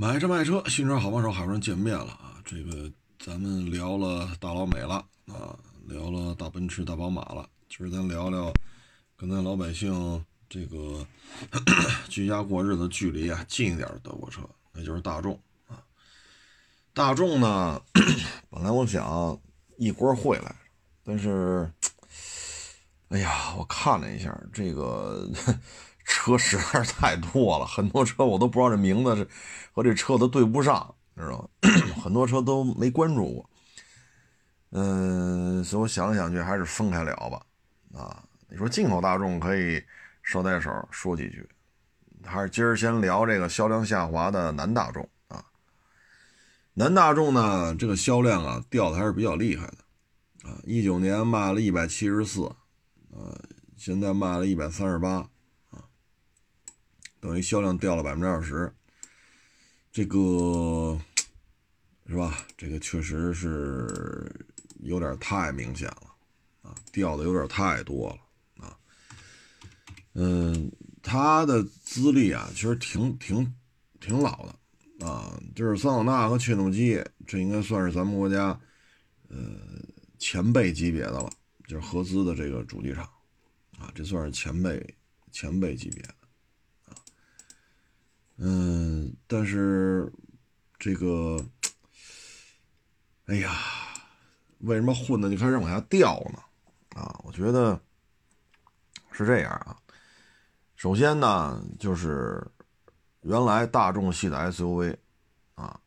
买车卖车，新车好帮手，好不容易见面了啊！这个咱们聊了大老美了啊，聊了大奔驰、大宝马了，今儿咱聊聊跟咱老百姓这个 居家过日子距离啊近一点的德国车，那就是大众啊。大众呢，本来我想一锅烩来，但是，哎呀，我看了一下这个。车实在是太多了，很多车我都不知道这名字是和这车都对不上，知道吗？很多车都没关注过。嗯，所以我想想去，还是分开聊吧。啊，你说进口大众可以捎带手说几句，还是今儿先聊这个销量下滑的南大众啊？南大众呢，这个销量啊掉的还是比较厉害的啊，一九年卖了一百七十四，呃，现在卖了一百三十八。等于销量掉了百分之二十，这个是吧？这个确实是有点太明显了啊，掉的有点太多了啊。嗯，它的资历啊，其实挺挺挺老的啊，就是桑塔纳和切诺基，这应该算是咱们国家呃前辈级别的了，就是合资的这个主机厂啊，这算是前辈前辈级别。嗯，但是这个，哎呀，为什么混的就开始往下掉呢？啊，我觉得是这样啊。首先呢，就是原来大众系的 SUV 啊，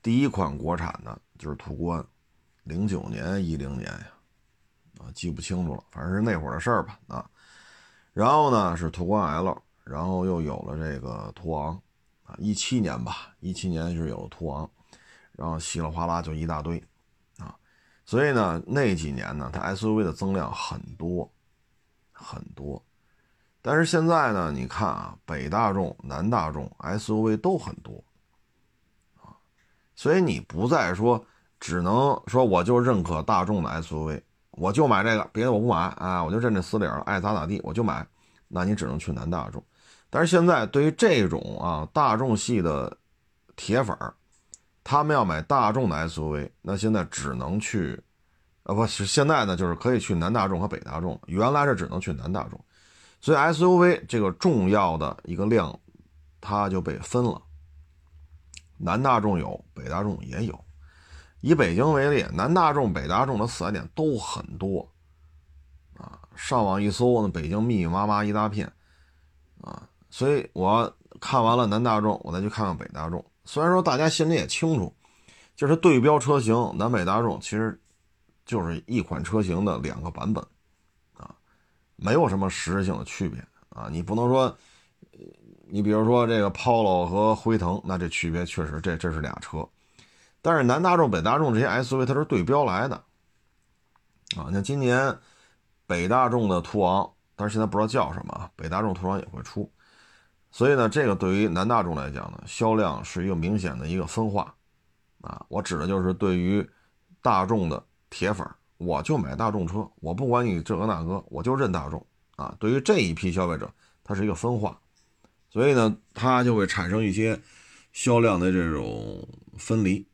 第一款国产的就是途观，零九年、一零年呀，啊，记不清楚了，反正是那会儿的事儿吧。啊，然后呢是途观 L，然后又有了这个途昂。一七年吧，一七年是有途昂，然后稀里哗啦就一大堆，啊，所以呢那几年呢，它 SUV 的增量很多很多，但是现在呢，你看啊，北大众、南大众 SUV 都很多，啊，所以你不再说只能说我就认可大众的 SUV，我就买这个，别的我不买啊，我就认这死理儿，爱咋咋地我就买，那你只能去南大众。但是现在对于这种啊大众系的铁粉儿，他们要买大众的 SUV，那现在只能去，啊不是现在呢，就是可以去南大众和北大众，原来是只能去南大众，所以 SUV 这个重要的一个量，它就被分了，南大众有，北大众也有。以北京为例，南大众、北大众的四 S 店都很多，啊，上网一搜，那北京密密麻麻一大片，啊。所以我看完了南大众，我再去看看北大众。虽然说大家心里也清楚，就是对标车型南北大众其实就是一款车型的两个版本，啊，没有什么实质性的区别啊。你不能说，你比如说这个 Polo 和辉腾，那这区别确实这这是俩车。但是南大众、北大众这些 SUV 它是对标来的，啊，像今年北大众的途昂，但是现在不知道叫什么啊，北大众途昂也会出。所以呢，这个对于南大众来讲呢，销量是一个明显的一个分化，啊，我指的就是对于大众的铁粉，我就买大众车，我不管你这个那个，我就认大众，啊，对于这一批消费者，它是一个分化，所以呢，它就会产生一些销量的这种分离，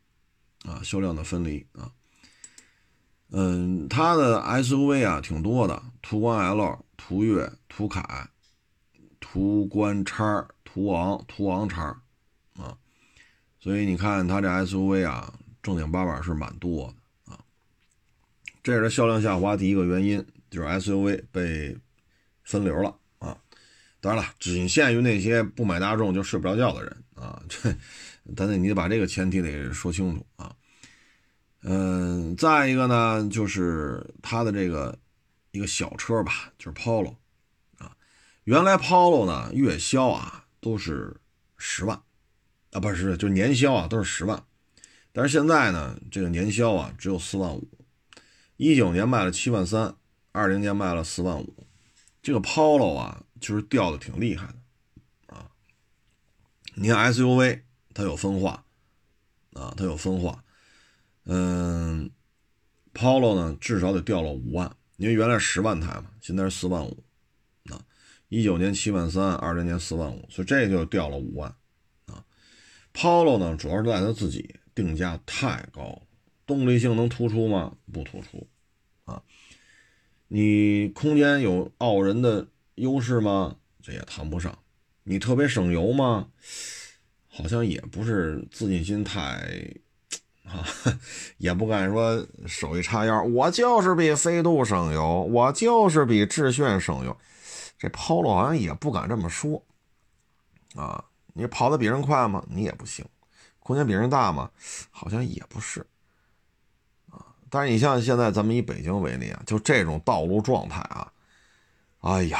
啊，销量的分离啊，嗯，它的 SUV 啊挺多的，途观 L、途岳、途凯。途观叉、途昂、途昂叉，啊，所以你看它这 SUV 啊，正经八百是蛮多的啊。这是销量下滑第一个原因，就是 SUV 被分流了啊。当然了，仅限于那些不买大众就睡不着觉的人啊。这，但是你得把这个前提得说清楚啊。嗯，再一个呢，就是它的这个一个小车吧，就是 Polo。原来 Polo 呢，月销啊都是十万，啊不是，就年销啊都是十万，但是现在呢，这个年销啊只有四万五，一九年卖了七万三，二零年卖了四万五，这个 Polo 啊就是掉的挺厉害的。啊。你看 SUV 它有分化。啊，它有分化，嗯，Polo 呢至少得掉了五万，因为原来十万台嘛，现在是四万五。一九年七万三，二零年四万五，所以这就掉了五万啊。Polo 呢，主要是赖它自己定价太高，动力性能突出吗？不突出啊。你空间有傲人的优势吗？这也谈不上。你特别省油吗？好像也不是自信心太 啊，也不敢说手一叉腰，我就是比飞度省油，我就是比致炫省油。这 Polo 好像也不敢这么说啊。你跑得比人快吗？你也不行。空间比人大吗？好像也不是啊。但是你像现在咱们以北京为例啊，就这种道路状态啊，哎呀，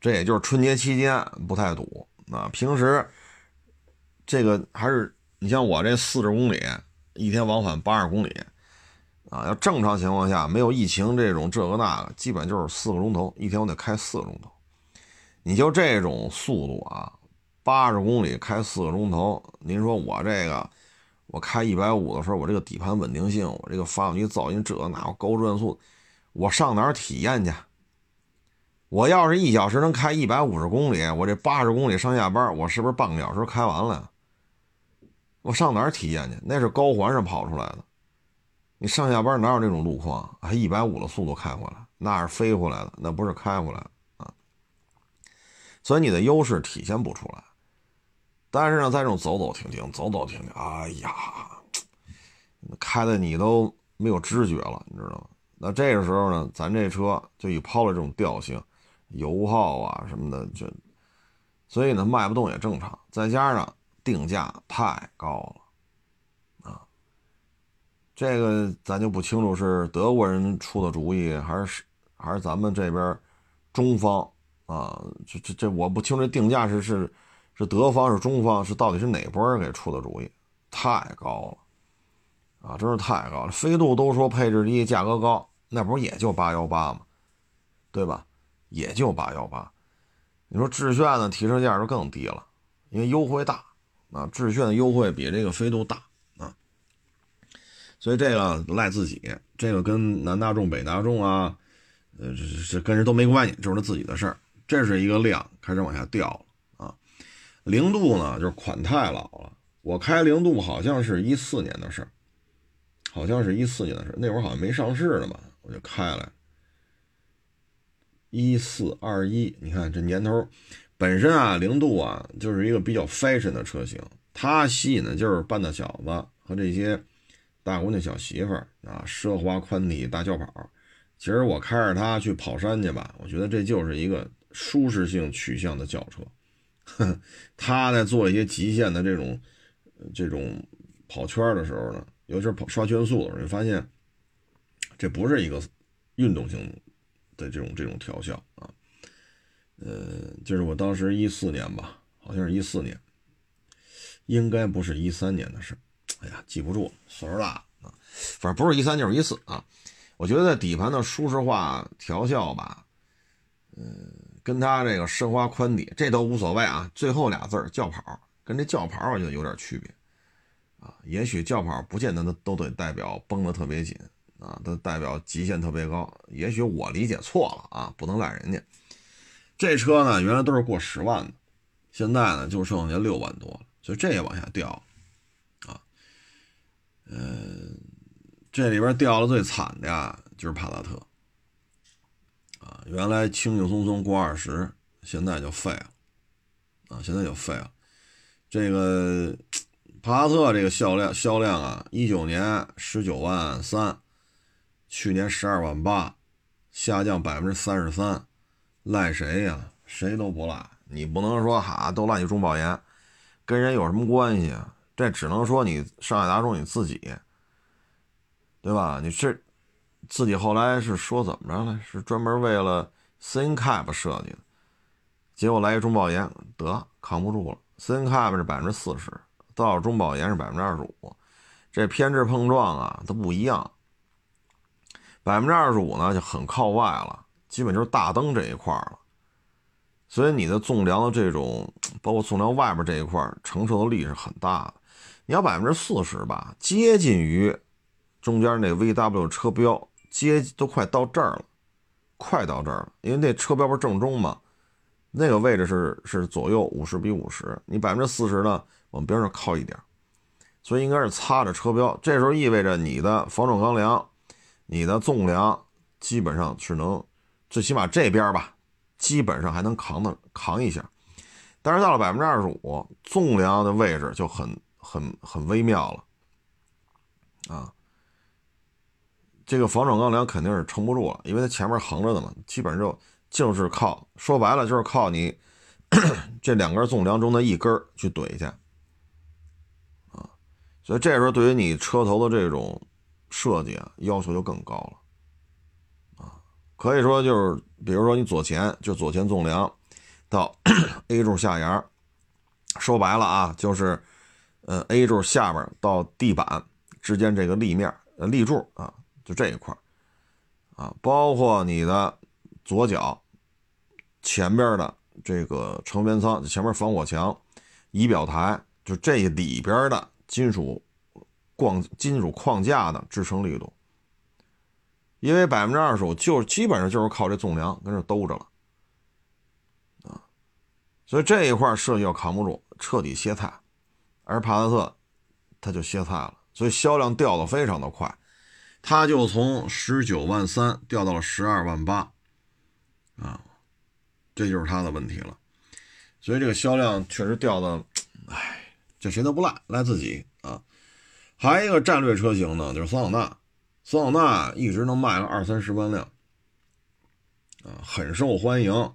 这也就是春节期间不太堵啊。平时这个还是你像我这四十公里一天往返八十公里啊，要正常情况下没有疫情这种这个那个，基本就是四个钟头一天我得开四个钟头。你就这种速度啊。八十公里开四个钟头，您说我这个，我开一百五的时候，我这个底盘稳定性，我这个发动机噪音这那高转速，我上哪儿体验去？我要是一小时能开一百五十公里，我这八十公里上下班，我是不是半个小时开完了？我上哪儿体验去？那是高环上跑出来的，你上下班哪有这种路况？还一百五的速度开回来，那是飞回来的，那不是开回来的啊。所以你的优势体现不出来。但是呢，在这种走走停停、走走停停，哎呀，开的你都没有知觉了，你知道吗？那这个时候呢，咱这车就以抛了这种调性，油耗啊什么的，就所以呢卖不动也正常。再加上定价太高了，这个咱就不清楚是德国人出的主意，还是还是咱们这边中方啊？这这这我不清楚，定价是是。是德方是中方是到底是哪波人给出的主意？太高了，啊，真是太高了。飞度都说配置低、价格高，那不是也就八幺八吗？对吧？也就八幺八。你说致炫的？提车价就更低了，因为优惠大啊。致炫的优惠比这个飞度大，所以这个赖自己，这个跟南大众、北大众啊，呃，这这跟人都没关系，就是他自己的事儿。这是一个量开始往下掉了啊。零度呢，就是款太老了。我开零度好像是一四年的事儿，好像是一四年的事儿。那会儿好像没上市呢吧，我就开了。一四二一，你看这年头，本身啊，零度啊就是一个比较 fashion 的车型，它吸引的就是半大小子和这些大姑娘小媳妇儿啊，奢华宽体大轿跑。其实我开着它去跑山去吧，我觉得这就是一个舒适性取向的轿车。他在做一些极限的这种这种跑圈的时候呢，尤其是跑刷圈速的时候，你发现这不是一个运动性的这种这种调校啊。呃，就是我当时一四年吧，好像是一四年，应该不是一三年的事儿哎呀，记不住，岁数大啊。反正不是一三就是一四啊。我觉得底盘的舒适化调校吧，嗯。跟它这个奢华宽底，这都无所谓啊。最后俩字儿轿跑，跟这轿跑我觉得有点区别啊。也许轿跑不见得都都得代表绷得特别紧啊，都代表极限特别高。也许我理解错了啊，不能赖人家。这车呢，原来都是过十万的，现在呢就剩下六万多了，所以这也往下掉。嗯，这里边掉的最惨的呀，就是帕萨特。啊，原来轻轻松松过二十，现在就废了，啊，现在就废了。这个帕萨特这个销量销量啊，一九年十九万三，去年十二万八，下降百分之三十三，赖谁呀？谁都不赖。你不能说哈都赖你中保研，跟人有什么关系啊？这只能说你上海大众你自己，对吧？你这。自己后来是说怎么着了？是专门为了 CNCAP 设计的，结果来一中保研，得扛不住了。CNCAP 是百分之四十，到了中保研是百分之二十五，这偏置碰撞啊都不一样。百分之二十五呢就很靠外了，基本就是大灯这一块了。所以你的纵梁的这种，包括纵梁外边这一块承受的力是很大的。你要百分之四十吧，接近于中间那 VW 车标。接都快到这儿了，快到这儿了，因为那车标不是正中嘛，那个位置是是左右五十比五十，你百分之四十呢，往边上靠一点，所以应该是擦着车标。这时候意味着你的防撞钢梁、你的纵梁基本上是能，最起码这边吧，基本上还能扛的扛一下。但是到了百分之二十五，纵梁的位置就很很很微妙了，啊，这个防撞钢梁肯定是撑不住了，因为它前面横着的嘛，基本上就就是靠，说白了就是靠你这两根纵梁中的一根去怼去，啊，所以这时候对于你车头的这种设计啊，要求就更高了，啊，可以说就是，比如说你左前就左前纵梁。到 A 柱下沿，说白了啊，就是，呃，A 柱下边到地板之间这个立面，立柱啊，就这一块啊，包括你的左脚前边的这个成员舱，前面防火墙、仪表台，就这里边的金属框、金属框架的支撑力度，因为百分之二十五就基本上就是靠这纵梁跟这兜着了。所以这一块设计要扛不住，彻底歇菜，而帕萨特它就歇菜了，所以销量掉的非常的快，它就从十九万三掉到了十二万八，啊，这就是它的问题了。所以这个销量确实掉的，哎，这谁都不赖，赖自己啊。还有一个战略车型呢，就是桑塔纳，桑塔纳一直能卖个二三十万辆，啊，很受欢迎。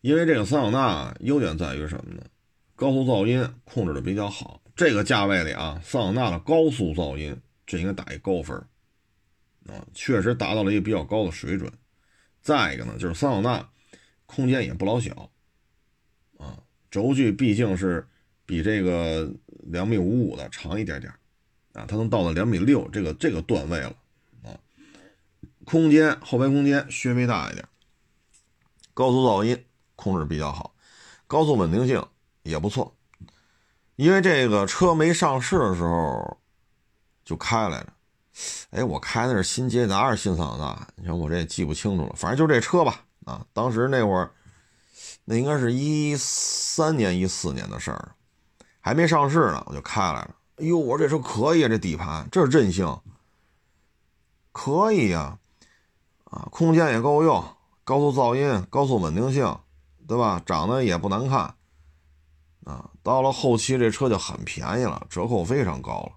因为这个桑塔纳优点在于什么呢？高速噪音控制的比较好。这个价位里啊，桑塔纳的高速噪音这应该打一高分啊，确实达到了一个比较高的水准。再一个呢，就是桑塔纳空间也不老小啊，轴距毕竟是比这个两米五五的长一点点啊，它能到了两米六这个这个段位了啊，空间后排空间稍微大一点，高速噪音。控制比较好，高速稳定性也不错。因为这个车没上市的时候就开来着，哎，我开的是新捷达还是新桑塔纳？你看我这也记不清楚了，反正就这车吧。啊，当时那会儿，那应该是一三年、一四年的事儿，还没上市呢，我就开来了。哎呦，我这车可以啊，这底盘，这是韧性，可以呀，啊，空间也够用，高速噪音，高速稳定性。对吧？长得也不难看，啊，到了后期这车就很便宜了，折扣非常高了，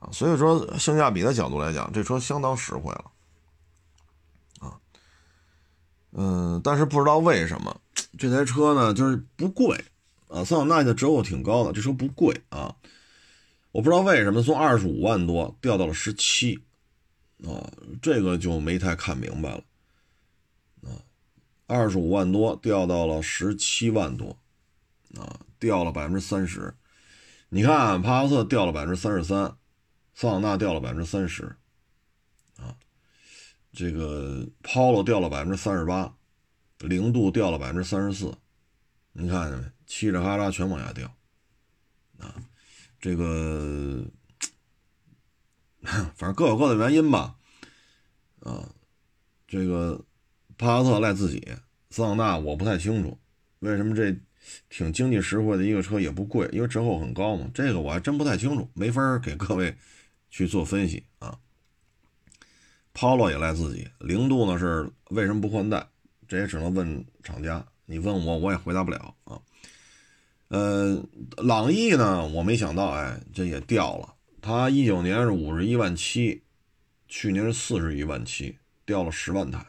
啊，所以说性价比的角度来讲，这车相当实惠了，啊，嗯，但是不知道为什么这台车呢，就是不贵，啊，桑塔纳的折扣挺高的，这车不贵啊，我不知道为什么从二十五万多掉到了十七，啊，这个就没太看明白了。啊二十五万多掉到了十七万多，啊，掉了百分之三十。你看，帕萨特掉了百分之三十三，桑塔纳掉了百分之三十，啊，这个 Polo 掉了百分之三十八，零度掉了百分之三十四。你看见没？嘁哩哈啦全往下掉，啊，这个 反正各有各的原因吧，啊，这个。帕萨特赖自己，桑塔纳我不太清楚，为什么这挺经济实惠的一个车也不贵，因为折扣很高嘛。这个我还真不太清楚，没法给各位去做分析啊。Polo 也赖自己，零度呢是为什么不换代？这也只能问厂家，你问我我也回答不了啊。呃，朗逸呢，我没想到，哎，这也掉了。它一九年是五十一万七，去年是四十一万七，掉了十万台。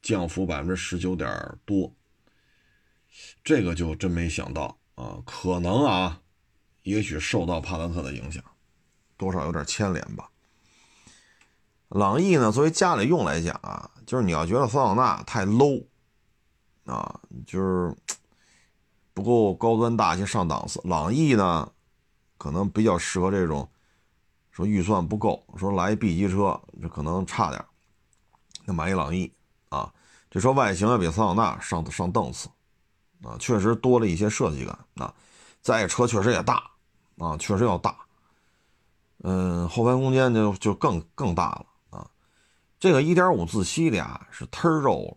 降幅百分之十九点多，这个就真没想到啊！可能啊，也许受到帕萨特的影响，多少有点牵连吧。朗逸呢，作为家里用来讲啊，就是你要觉得桑塔纳太 low 啊，就是 不够高端大气上档次，朗逸呢，可能比较适合这种说预算不够，说来 B 级车这可能差点，那买一朗逸。啊，这车外形要比桑塔纳上上档次，啊，确实多了一些设计感。啊，再车确实也大，啊，确实要大。嗯，后排空间就就更更大了啊。这个1.5自吸的呀是忒肉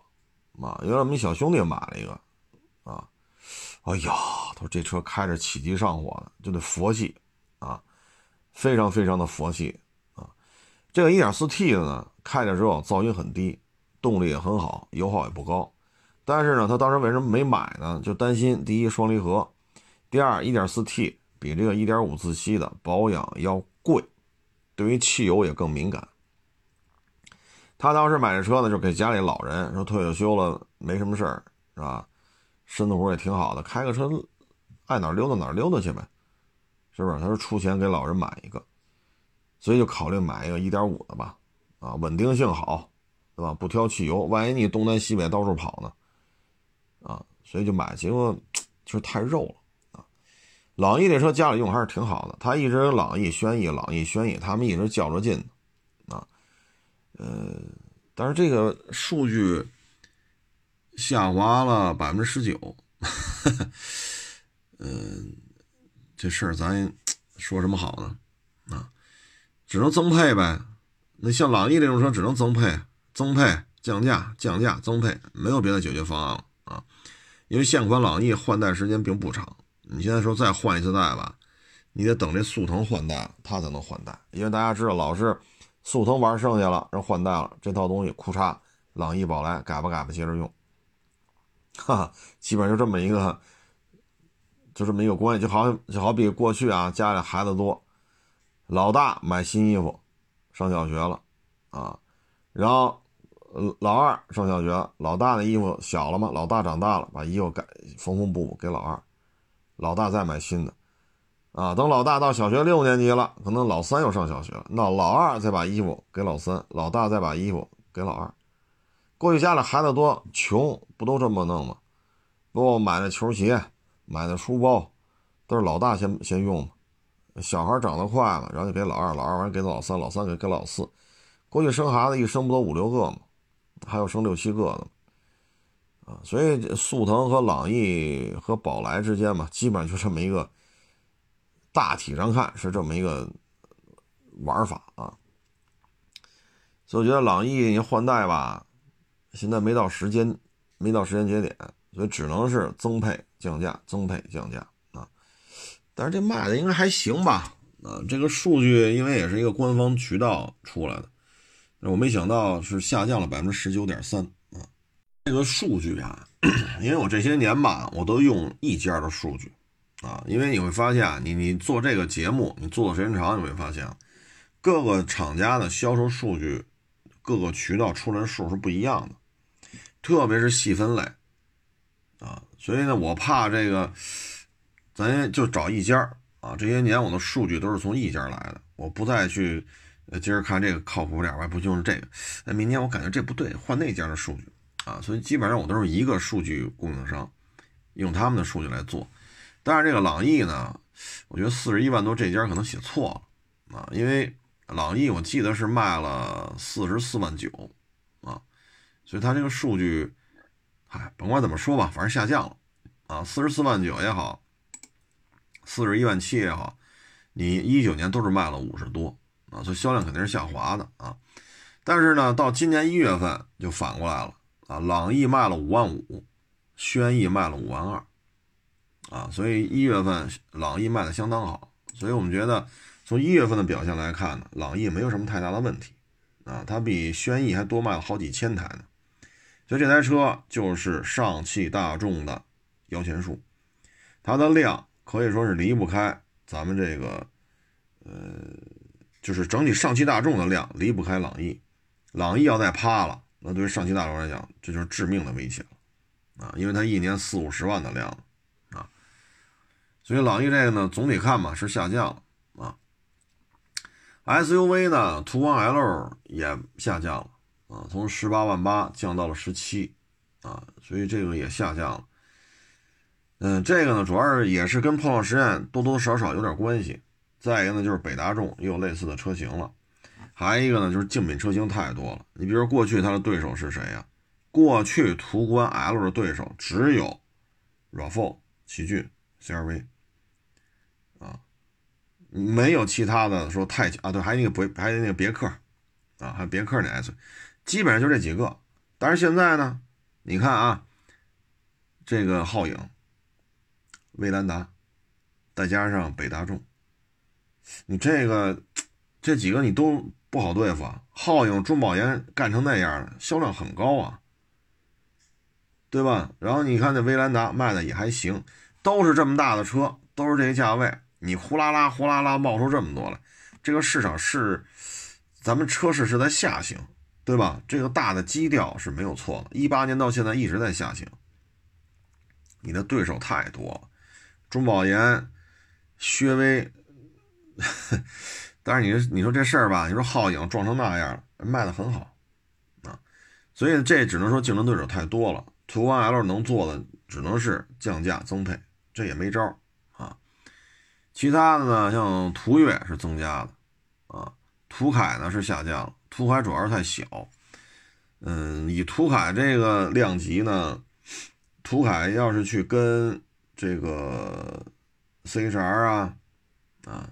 了，啊，原来我们小兄弟买了一个，啊，哎呀，他说这车开着起急上火的，就得佛系啊，非常非常的佛系啊。这个 1.4T 的呢，开着之后噪音很低，动力也很好，油耗也不高。但是呢，他当时为什么没买呢？就担心第一双离合，第二 1.4T 比这个1.5自吸的保养要贵，对于汽油也更敏感。他当时买这车呢，就给家里老人说退了休了没什么事儿，是吧？身子骨也挺好的，开个车爱哪溜达哪溜达去呗，是不是？他说出钱给老人买一个，所以就考虑买一个1.5的吧，啊，稳定性好，对吧？不挑汽油，万一你东南西北到处跑呢？啊，所以就买，结果 就是太肉了啊！朗逸这车家里用还是挺好的，他一直朗逸、轩逸、朗逸、轩逸，他们一直较着劲啊。呃，但是这个数据下滑了百分之十九，嗯，这事儿咱说什么好呢？啊，只能增配呗。那像朗逸这种车，只能增配、增配、降价、降价、增配，没有别的解决方案了。啊，因为现款朗逸换代时间并不长，你现在说再换一次代吧，你得等这速腾换代，它才能换代。因为大家知道，老是速腾玩剩下了，人换代了，这套东西库嚓，朗逸、宝来改吧改吧接着用，哈哈，基本上就这么一个，就这么一个关系，就好像就好比过去啊，家里孩子多，老大买新衣服，上小学了，啊，然后。呃老二上小学，老大的衣服小了嘛？老大长大了，把衣服改缝缝补补给老二，老大再买新的，啊，等老大到小学六年级了，可能老三又上小学了，那老二再把衣服给老三，老大再把衣服给老二。过去家里孩子多，穷不都这么弄吗？不买那球鞋，买那书包，都是老大先先用嘛。小孩长得快嘛，然后就给老二，老二完给老三，老三给给老四。过去生孩子一生不都五六个吗？还有生六七个的，啊，所以速腾和朗逸和宝来之间嘛，基本上就这么一个，大体上看是这么一个玩法啊。所以我觉得朗逸你换代吧，现在没到时间，没到时间节点，所以只能是增配降价，增配降价啊。但是这卖的应该还行吧？啊，这个数据因为也是一个官方渠道出来的。我没想到是下降了百分之十九点三啊！这个数据啊，因为我这些年吧，我都用一家的数据啊，因为你会发现，你你做这个节目，你做的时间长，你会发现，各个厂家的销售数据，各个渠道出来的数是不一样的，特别是细分类啊，所以呢，我怕这个，咱就找一家啊，这些年我的数据都是从一家来的，我不再去。呃，今儿看这个靠谱点吧，不就是这个？那，明天我感觉这不对，换那家的数据啊。所以基本上我都是一个数据供应商，用他们的数据来做。但是这个朗逸呢，我觉得四十一万多这家可能写错了啊，因为朗逸我记得是卖了四十四万九啊，所以它这个数据，嗨，甭管怎么说吧，反正下降了啊，四十四万九也好，四十一万七也好，你一九年都是卖了五十多。啊，所以销量肯定是下滑的啊，但是呢，到今年一月份就反过来了啊，朗逸卖了五万五，轩逸卖了五万二，啊，所以一月份朗逸卖的相当好，所以我们觉得从一月份的表现来看呢，朗逸没有什么太大的问题啊，它比轩逸还多卖了好几千台呢，所以这台车就是上汽大众的摇钱树，它的量可以说是离不开咱们这个呃。就是整体上汽大众的量离不开朗逸，朗逸要再趴了，那对于上汽大众来讲，这就是致命的威胁了啊！因为它一年四五十万的量啊，所以朗逸这个呢，总体看嘛是下降了啊。SUV 呢，途观 L 也下降了啊，从十八万八降到了十七啊，所以这个也下降了。嗯，这个呢，主要是也是跟碰撞实验多多少少有点关系。再一个呢，就是北大众也有类似的车型了，还一个呢，就是竞品车型太多了。你比如说过去它的对手是谁呀？过去途观 L 的对手只有 RAV4、奇骏、CRV 啊，没有其他的说太啊，对，还有那个别，还有那个别克啊，还有别克那 S，基本上就这几个。但是现在呢，你看啊，这个皓影威兰达，再加上北大众，你这个这几个你都不好对付啊。皓影、中保研干成那样了，销量很高啊，对吧？然后你看那威兰达卖的也还行，都是这么大的车，都是这个价位，你呼啦啦呼啦啦冒出这么多来，这个市场是咱们车市是在下行，对吧？这个大的基调是没有错的，一八年到现在一直在下行。你的对手太多了，中保研、薛威，但是你你说这事儿吧，你说皓影撞成那样，卖的很好啊，所以这只能说竞争对手太多了。途观 L 能做的只能是降价增配，这也没招啊。其他的呢，像途岳是增加的啊，途凯呢是下降了，途凯主要是太小，嗯，以途凯这个量级呢。途凯要是去跟这个 CHR 啊、啊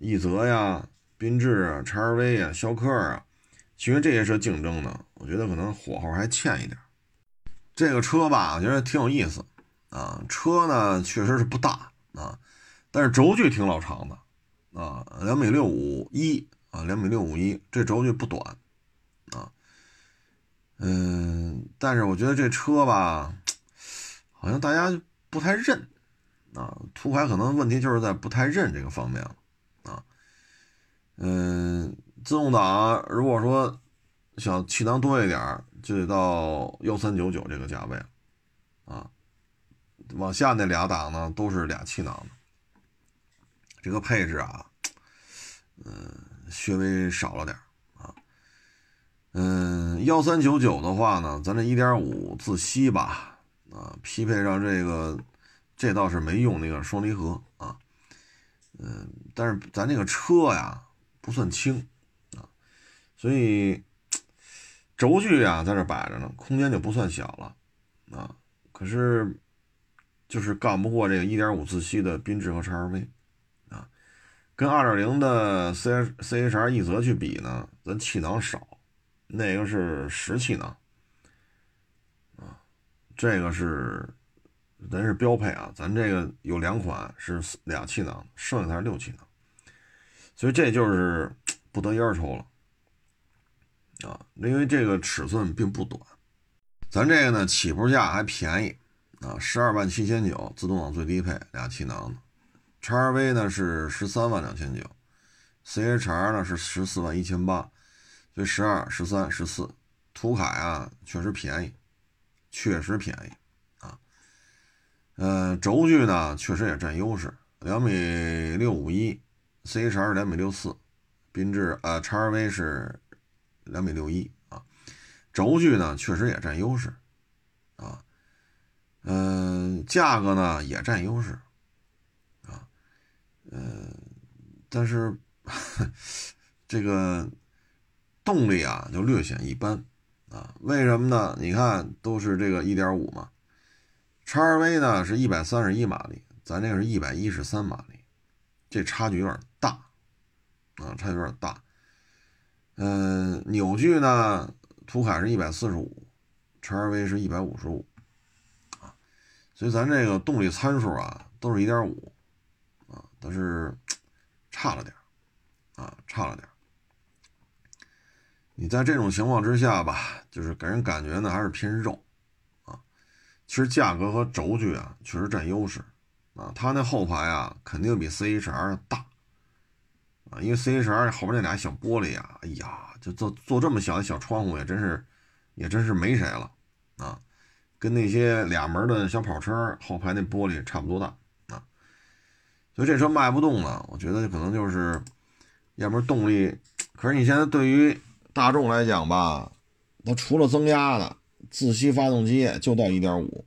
奕泽呀、缤智啊、叉 R V 啊、逍客啊，其实这些车竞争呢，我觉得可能火候还欠一点。这个车吧，我觉得挺有意思啊。车呢确实是不大啊，但是轴距挺老长的啊，两米六五一啊，两米六五一，这轴距不短啊。嗯，但是我觉得这车吧。好像大家不太认啊，途凯可能问题就是在不太认这个方面了啊。嗯，自动挡如果说想气囊多一点，就得到幺三九九这个价位啊。往下那俩档呢都是俩气囊的，这个配置啊，嗯，稍微少了点啊。嗯，幺三九九的话呢，咱这一点五自吸吧。啊，匹配上这个，这倒是没用那个双离合，嗯，但是咱这个车呀不算轻啊，所以轴距啊在这摆着呢，空间就不算小了啊，可是就是干不过这个1.5自吸的缤智和叉 R V 啊，跟2.0的 C C-HR 一泽去比呢，咱气囊少，那个是十气囊啊。这个是，咱是标配啊，咱这个有两款是俩气囊，剩下才是六气囊，所以这就是 不得烟抽了。啊，因为这个尺寸并不短，咱这个呢起步价还便宜。啊，十二万七千九，自动挡最低配俩气囊的，叉 R V 呢是十三万两千九，C H R 呢是十四万一千八，所以十二、十三、十四，途凯啊确实便宜。确实便宜，呃，轴距呢确实也占优势，两米六五一，C H R 两米六四，缤智呃叉 R V 是两米六一啊，轴距呢确实也占优势啊，嗯，价格呢也占优势啊，嗯，但是这个动力啊就略显一般。啊，为什么呢？你看，都是这个一点五嘛，叉 R V 呢是一百三十一马力，咱这个是一百一十三马力，这差距有点大啊，差距有点大。嗯，扭矩呢，途凯是一百四十五，叉 R V 是一百五十五啊，所以咱这个动力参数啊都是一点五啊，但是差了点啊，差了点你在这种情况之下吧，就是给人感觉呢还是偏肉，其实价格和轴距啊确实占优势，啊，它那后排啊肯定比 C H R 大，啊，因为 C H R 后边那俩小玻璃呀，哎呀，就做做这么小的小窗户也真是，也真是没谁了，啊，跟那些俩门的小跑车后排那玻璃差不多大，啊，所以这车卖不动呢，我觉得可能就是，要不然动力，可是你现在对于大众来讲吧，它除了增压的自吸发动机就到一点五，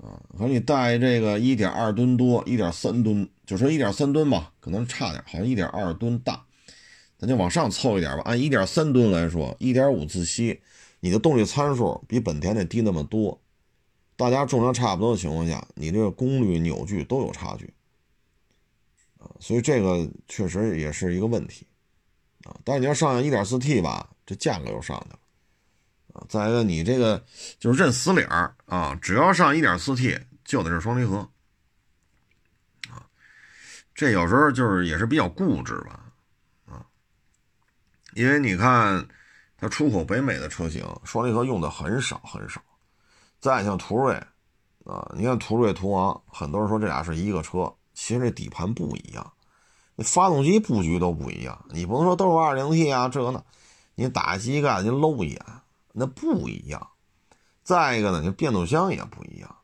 啊，和你带这个一点二吨多、一点三吨，就说一点三吨吧，可能差点，好像一点二吨大，咱就往上凑一点吧。按一点三吨来说，一点五自吸，你的动力参数比本田那低那么多，大家重量差不多的情况下，你这个功率、扭矩都有差距，啊，所以这个确实也是一个问题。啊，但是你要上 1.4T 吧，这价格又上去了。再一个，你这个就是认死理儿啊，只要上 1.4T 就得是双离合啊这有时候就是也是比较固执吧，啊，因为你看它出口北美的车型，双离合用的很少很少。再像途锐，啊，你看途锐、途昂，很多人说这俩是一个车，其实这底盘不一样，那发动机布局都不一样。你不能说都是 2.0T 啊，这个呢，你打机盖你搂一眼，那不一样。再一个呢，就变速箱也不一样。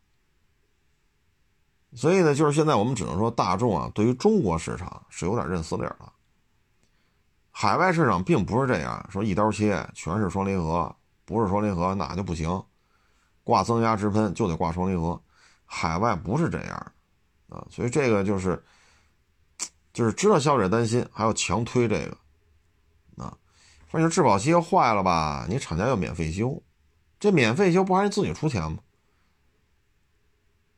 所以呢，就是现在我们只能说，大众啊，对于中国市场是有点认死理了。海外市场并不是这样，说一刀切全是双离合，不是双离合那就不行，挂增压直喷就得挂双离合。海外不是这样啊，所以这个就是，就是知道消费者担心，还要强推这个啊。反正质保期要坏了吧，你厂家要免费修，这免费修不还是自己出钱吗？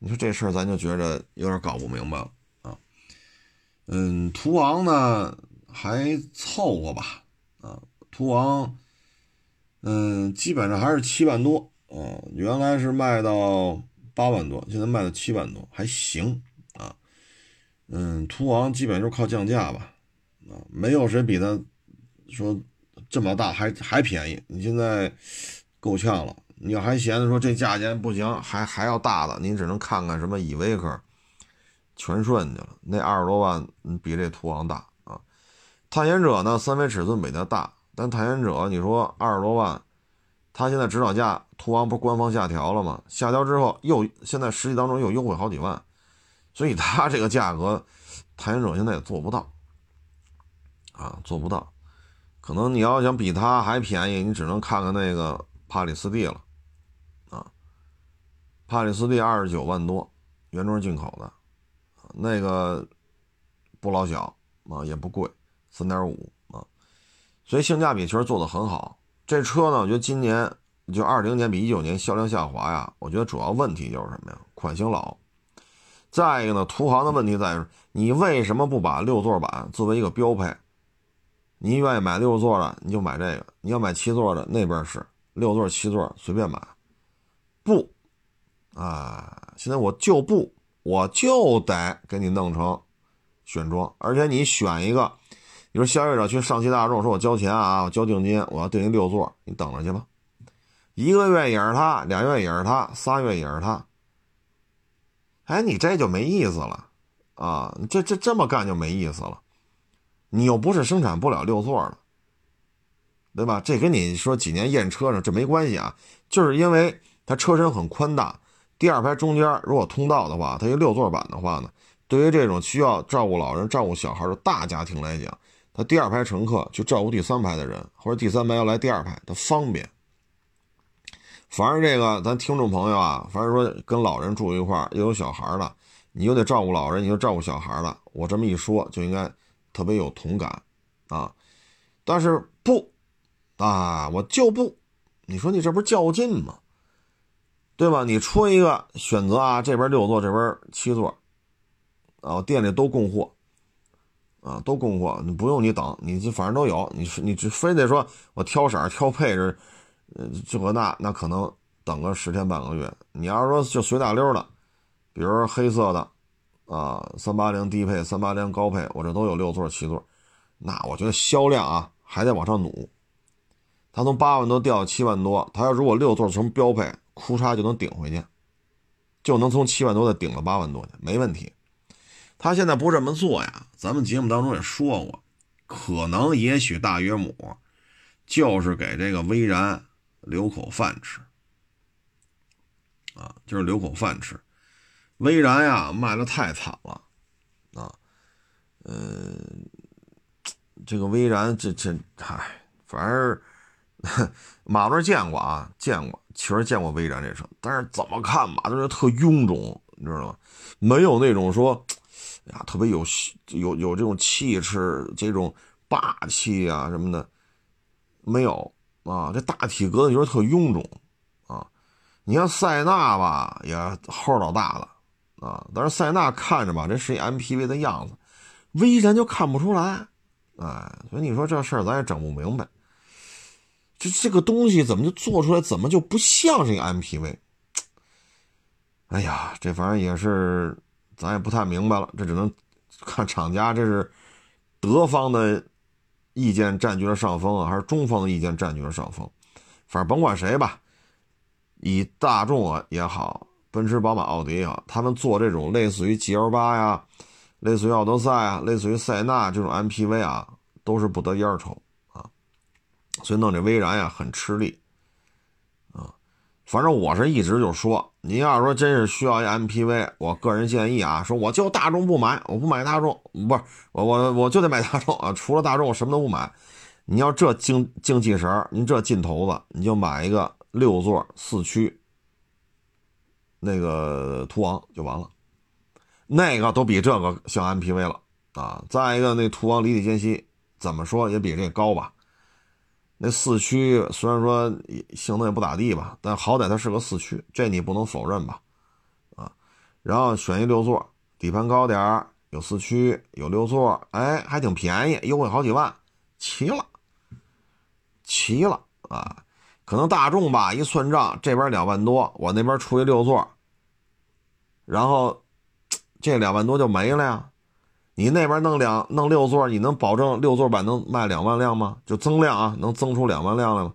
你说这事儿，咱就觉着有点搞不明白了啊。嗯，途昂呢还凑合吧，啊，途昂，嗯，基本上还是七万多，啊，原来是卖到八万多，现在卖到七万多，还行啊。嗯，途昂基本就是靠降价吧，啊，没有谁比它说这么大还还便宜，你现在够呛了。你要还嫌着说这价钱不行，还还要大的，您只能看看什么依维柯、全顺去了。那二十多万，比这途昂大啊。探险者呢，三维尺寸比它大，但探险者你说二十多万，它现在指导价途昂不是官方下调了吗？下调之后又现在实际当中又优惠好几万，所以它这个价格，探险者现在也做不到啊，做不到。可能你要想比它还便宜，你只能看看那个帕里斯蒂了。啊帕里斯蒂二十九万多，原装进口的，那个不老小啊，也不贵，三点五啊，所以性价比确实做的很好。这车呢，我觉得今年就二零年比一九年销量下滑呀，我觉得主要问题就是什么呀？款型老。再一个呢，途航的问题在于，你为什么不把六座版作为一个标配？你愿意买六座的，你就买这个；你要买七座的，那边是六座、七座随便买，不。啊，现在我就不，我就得给你弄成选装，而且你选一个，你说消费者去上汽大众，说我交钱啊，我交定金，我要订一六座，你等着去吧，一个月也是他，俩月也是他，仨月也是他，哎，你这就没意思了啊，这这这么干就没意思了，你又不是生产不了六座的，对吧？这跟你说几年验车上这没关系啊，就是因为它车身很宽大。第二排中间如果通道的话，它一六座版的话呢，对于这种需要照顾老人、照顾小孩的大家庭来讲，它第二排乘客去照顾第三排的人，或者第三排要来第二排，它方便。凡是这个咱听众朋友啊，凡是说跟老人住一块又有小孩了，你又得照顾老人，你又照顾小孩了，我这么一说就应该特别有同感啊。但是不啊，我就不，你说你这不是较劲吗？对吧？你出一个选择啊，这边六座，这边七座，啊，店里都供货，啊，都供货，你不用你等，你就反正都有，你你只非得说我挑色挑配置，呃，这个那那可能等个十天半个月。你要是说就随大溜的，比如黑色的，啊，三八零低配、三八零高配，我这都有六座、七座，那我觉得销量啊还得往上努。它从八万多掉到七万多，它要如果六座成标配。哭嚓就能顶回去，就能从七万多再顶到八万多去，没问题。他现在不这么做呀？咱们节目当中也说过，可能也许大约母就是给这个威然留口饭吃啊，就是留口饭吃。威然呀卖的太惨了啊，呃，这个威然这这，唉，反正。马队见过啊，见过，确实见过威然这车，但是怎么看马队特臃肿，你知道吗？没有那种说，呀，特别有有有这种气势、这种霸气啊什么的，没有啊。这大体格子就是特臃肿啊。你像塞纳吧，也号老大了啊，但是塞纳看着吧，这是一 MPV 的样子，威然就看不出来，哎，所以你说这事儿咱也整不明白。这这个东西怎么就做出来？怎么就不像是一个 MPV？哎呀，这反正也是，咱也不太明白了。这只能看厂家这是德方的意见占据了上风啊，还是中方的意见占据了上风？反正甭管谁吧，以大众啊也好，奔驰、宝马、奥迪啊，他们做这种类似于 GL 八呀、类似于奥德赛啊、类似于塞纳这种 MPV 啊，都是不得烟抽啊，所以弄这威然呀很吃力啊。反正我是一直就说，您要是说真是需要一 MPV，我个人建议啊，说我就大众不买，我不买大众，不是我我我就得买大众啊，除了大众我什么都不买。你要这精精气神儿您这劲头子，你就买一个六座四驱那个途昂就完了，那个都比这个像 MPV 了啊！再一个，那途昂离地间隙怎么说也比这高吧？那四驱虽然说性能也不咋地吧，但好歹它是个四驱，这你不能否认吧？啊，然后选一六座，底盘高点有四驱，有六座，哎，还挺便宜，优惠好几万，齐了。齐了啊！可能大众吧，一算账，这边两万多，我那边出一六座，然后这两万多就没了呀。你那边弄两弄六座，你能保证六座版能卖两万辆吗？就增量啊，能增出两万辆来吗？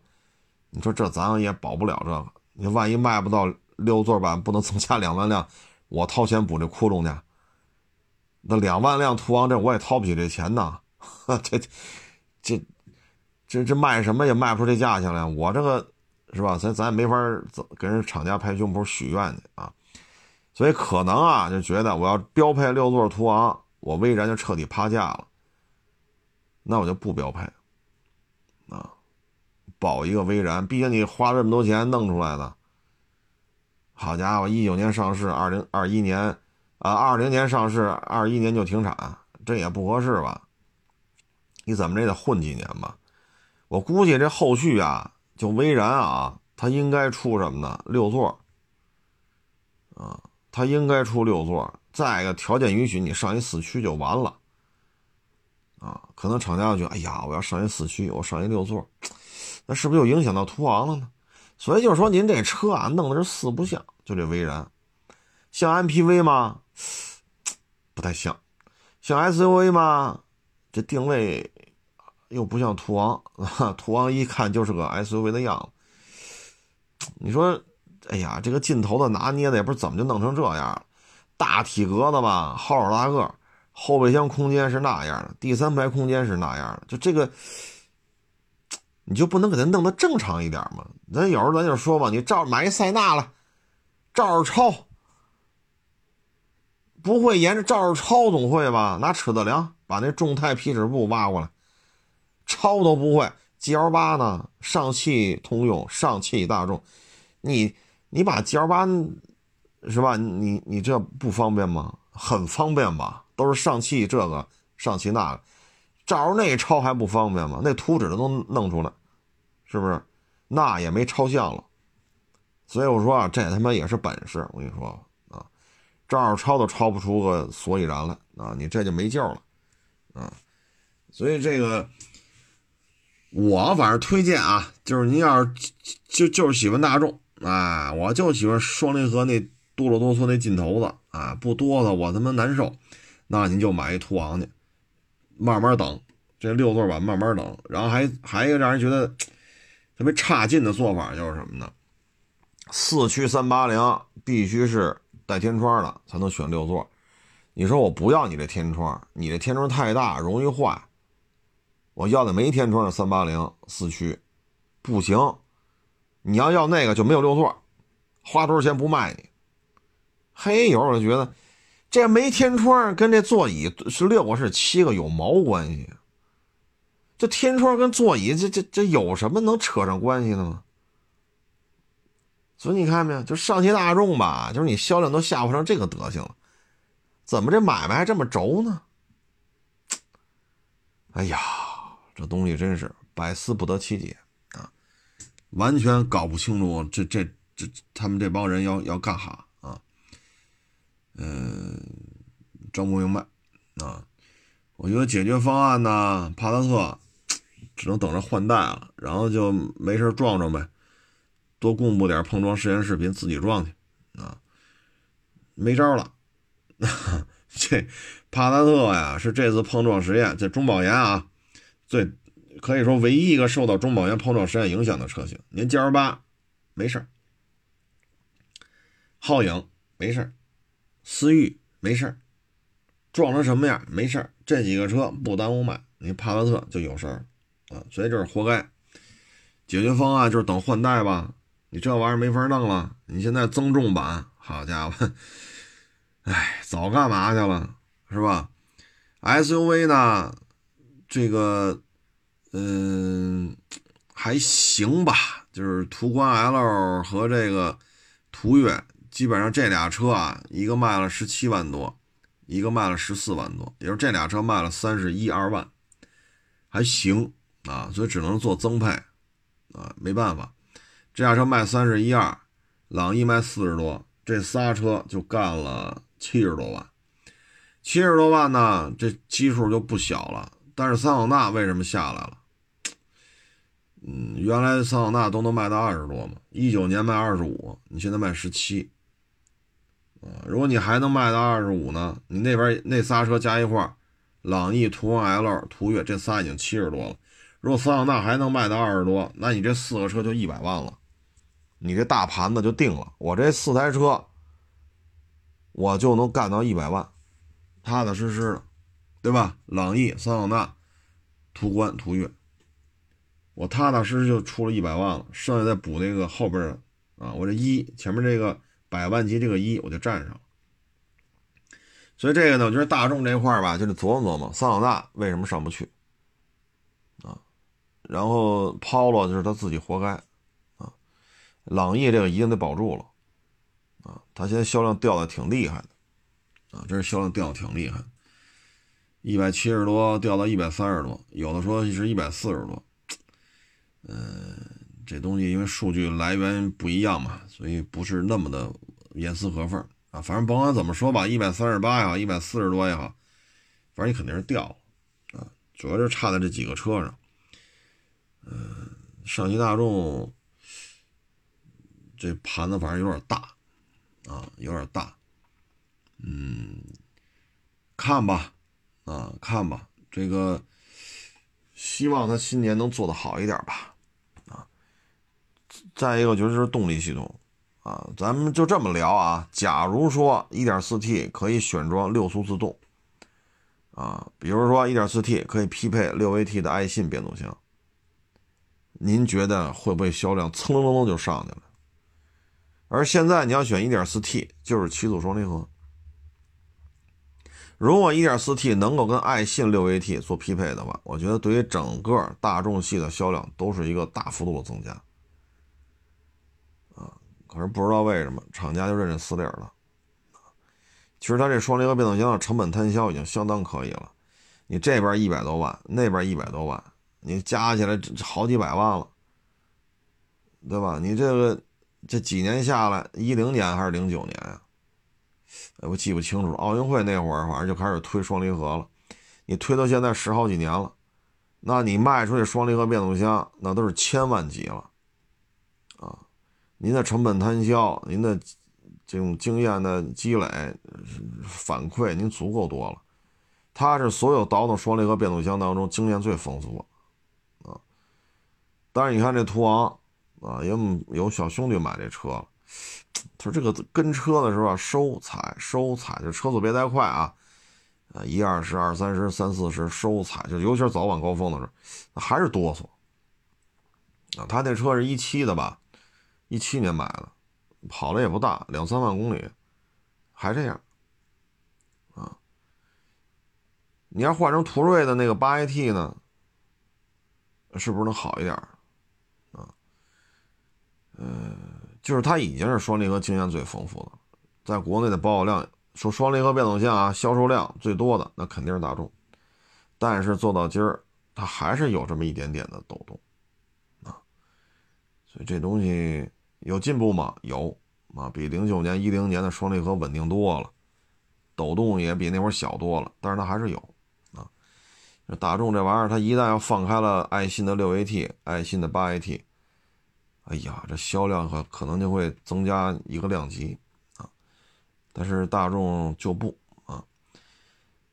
你说这咱也保不了这个。你万一卖不到六座版，不能增加两万辆，我掏钱补这窟窿去。那两万辆途昂这我也掏不起这钱呐，这 这。这这卖什么也卖不出这价钱来，我这个是吧？咱咱也没法跟人厂家拍胸脯许愿去啊，所以可能啊就觉得我要标配六座途昂，我威然就彻底趴架了，那我就不标配啊，保一个威然，毕竟你花这么多钱弄出来的，好家伙，一九年上市，二零二一年啊，二零年上市，二一年就停产，这也不合适吧？你怎么着也得混几年吧？我估计这后续啊，就威然啊，它应该出什么呢？六座，啊，它应该出六座。再一个，条件允许，你上一四驱就完了，啊，可能厂家就哎呀，我要上一四驱，我上一六座，那是不是就影响到途昂了呢？所以就是说，您这车啊，弄的是四不像，就这威然，像 MPV 吗？不太像，像 SUV 吗？这定位。又不像途昂，途昂一看就是个 SUV 的样子。你说，哎呀，这个劲头子拿捏的也不知怎么就弄成这样了大体格子吧，好好大个，后备箱空间是那样的，第三排空间是那样的，就这个，你就不能给它弄得正常一点吗？咱有时候咱就说嘛，你照买一塞纳了，照着抄，不会沿着照着抄总会吧？拿尺子量，把那众泰皮尺布挖过来。抄都不会，G L 八呢？上汽通用、上汽大众，你你把 G L 八是吧？你你这不方便吗？很方便吧？都是上汽这个、上汽那个，照着那抄还不方便吗？那图纸都能弄出来，是不是？那也没抄像了。所以我说啊，这他妈也是本事。我跟你说啊，照着抄都抄不出个所以然来啊，你这就没救了啊。所以这个。我反正推荐啊，就是您要是就就是喜欢大众啊，我就喜欢双离合那哆啰哆嗦那劲头子啊，不哆嗦我他妈难受，那您就买一途昂去，慢慢等这六座版慢慢等，然后还还一个让人觉得特别差劲的做法就是什么呢？四驱三八零必须是带天窗的才能选六座，你说我不要你这天窗，你这天窗太大容易坏。我要的没天窗的三八零四驱，不行。你要要那个就没有六座，花多少钱不卖你？嘿，有时候我就觉得，这没天窗跟这座椅是六个是七个有毛关系？这天窗跟座椅这这这有什么能扯上关系的吗？所以你看没有，就上汽大众吧，就是你销量都下滑成这个德行了，怎么这买卖还这么轴呢？哎呀！这东西真是百思不得其解啊，完全搞不清楚这这这他们这帮人要要干哈啊？嗯，整不明白啊。我觉得解决方案呢，帕萨特只能等着换代了，然后就没事撞撞呗，多公布点碰撞实验视频，自己撞去啊，没招了。这帕萨特呀，是这次碰撞实验这中保研啊，最可以说唯一一个受到中保研碰撞实验影响的车型。您 G L 八没事儿皓影没事儿思域没事儿撞成什么样没事儿这几个车不耽误卖，你帕萨特就有事儿啊，所以这是活该。解决方案就是等换代吧，你这玩意儿没法弄了。你现在增重版，好家伙，哎，早干嘛去了，是吧？SUV 呢，这个，嗯，还行吧，就是途观 L 和这个途岳，基本上这俩车啊，一个卖了十七万多，一个卖了十四万多，也就这俩车卖了三十一二万，还行啊，所以只能做增配。啊，没办法，这辆车卖三十一二，朗逸卖四十多，这仨车就干了七十多万，七十多万呢，这基数就不小了。但是桑塔纳为什么下来了？嗯，原来桑塔纳都能卖到二十多嘛，一九年卖二十五，你现在卖十七，啊，如果你还能卖到二十五呢，你那边那仨车加一块朗逸、途观 L、途岳这仨已经七十多了。如果桑塔纳还能卖到二十多，那你这四个车就一百万了，你这大盘子就定了。我这四台车，我就能干到一百万，踏踏实实的，对吧？朗逸、桑塔纳、途观、途岳，我踏踏实实就出了一百万了，剩下再补那个后边的啊，我这一前面这个百万级这个一我就占上了。所以这个呢，我觉得大众这块吧，就得琢磨琢磨，桑塔纳为什么上不去啊。然后 Polo 就是他自己活该，啊，朗逸这个一定得保住了，啊，他现在销量掉的挺厉害的，啊，这是销量掉的挺厉害，一百七十多掉到一百三十多，有的说是一百四十多，嗯，这东西因为数据来源不一样嘛，所以不是那么的严丝合缝啊，反正甭管怎么说吧，一百三十八也好，一百四十多也好，反正你肯定是掉了，啊，主要是差在这几个车上。嗯，上汽大众这盘子反正有点大啊，有点大。嗯，看吧，啊，看吧，这个希望他新年能做的好一点吧，啊。再一个就是动力系统啊，咱们就这么聊啊。假如说 1.4T 可以选装六速自动啊，比如说 1.4T 可以匹配 6AT 的爱信变速箱。您觉得会不会销量蹭蹭蹭就上去了？而现在你要选 1.4T，就是七速双离合。如果 1.4T 能够跟爱信 6AT 做匹配的话，我觉得对于整个大众系的销量都是一个大幅度的增加。啊，可是不知道为什么厂家就认这死理了。其实它这双离合变速箱的成本摊销已经相当可以了，你这边一百多万，那边一百多万。你加起来好几百万了，对吧？你这个这几年下来，一零年还是零九年呀？哎，我记不清楚了。奥运会那会儿，反正就开始推双离合了。你推到现在十好几年了，那你卖出去双离合变速箱，那都是千万级了啊！您的成本摊销，您的这种经验的积累反馈，您足够多了。它是所有倒腾双离合变速箱当中经验最丰富的。但是你看这途昂啊，有有小兄弟买这车。他说这个跟车的时候收踩收踩，就车速别太快啊，呃一二十、二三十、三四十收踩，就尤其是早晚高峰的时候，还是哆嗦啊。他那车是一七的吧，一七年买的，跑了也不大，两三万公里，还这样啊。你要换成途锐的那个八 AT 呢，是不是能好一点？呃，就是它已经是双离合经验最丰富的，在国内的保有量，说双离合变速箱啊，销售量最多的那肯定是大众，但是做到今儿，它还是有这么一点点的抖动，啊，所以这东西有进步吗？有啊，比零九年、一零年的双离合稳定多了，抖动也比那会儿小多了，但是它还是有啊。大众这玩意儿，它一旦要放开了爱信的六 AT、爱信的八 AT。哎呀，这销量可可能就会增加一个量级啊！但是大众就不啊，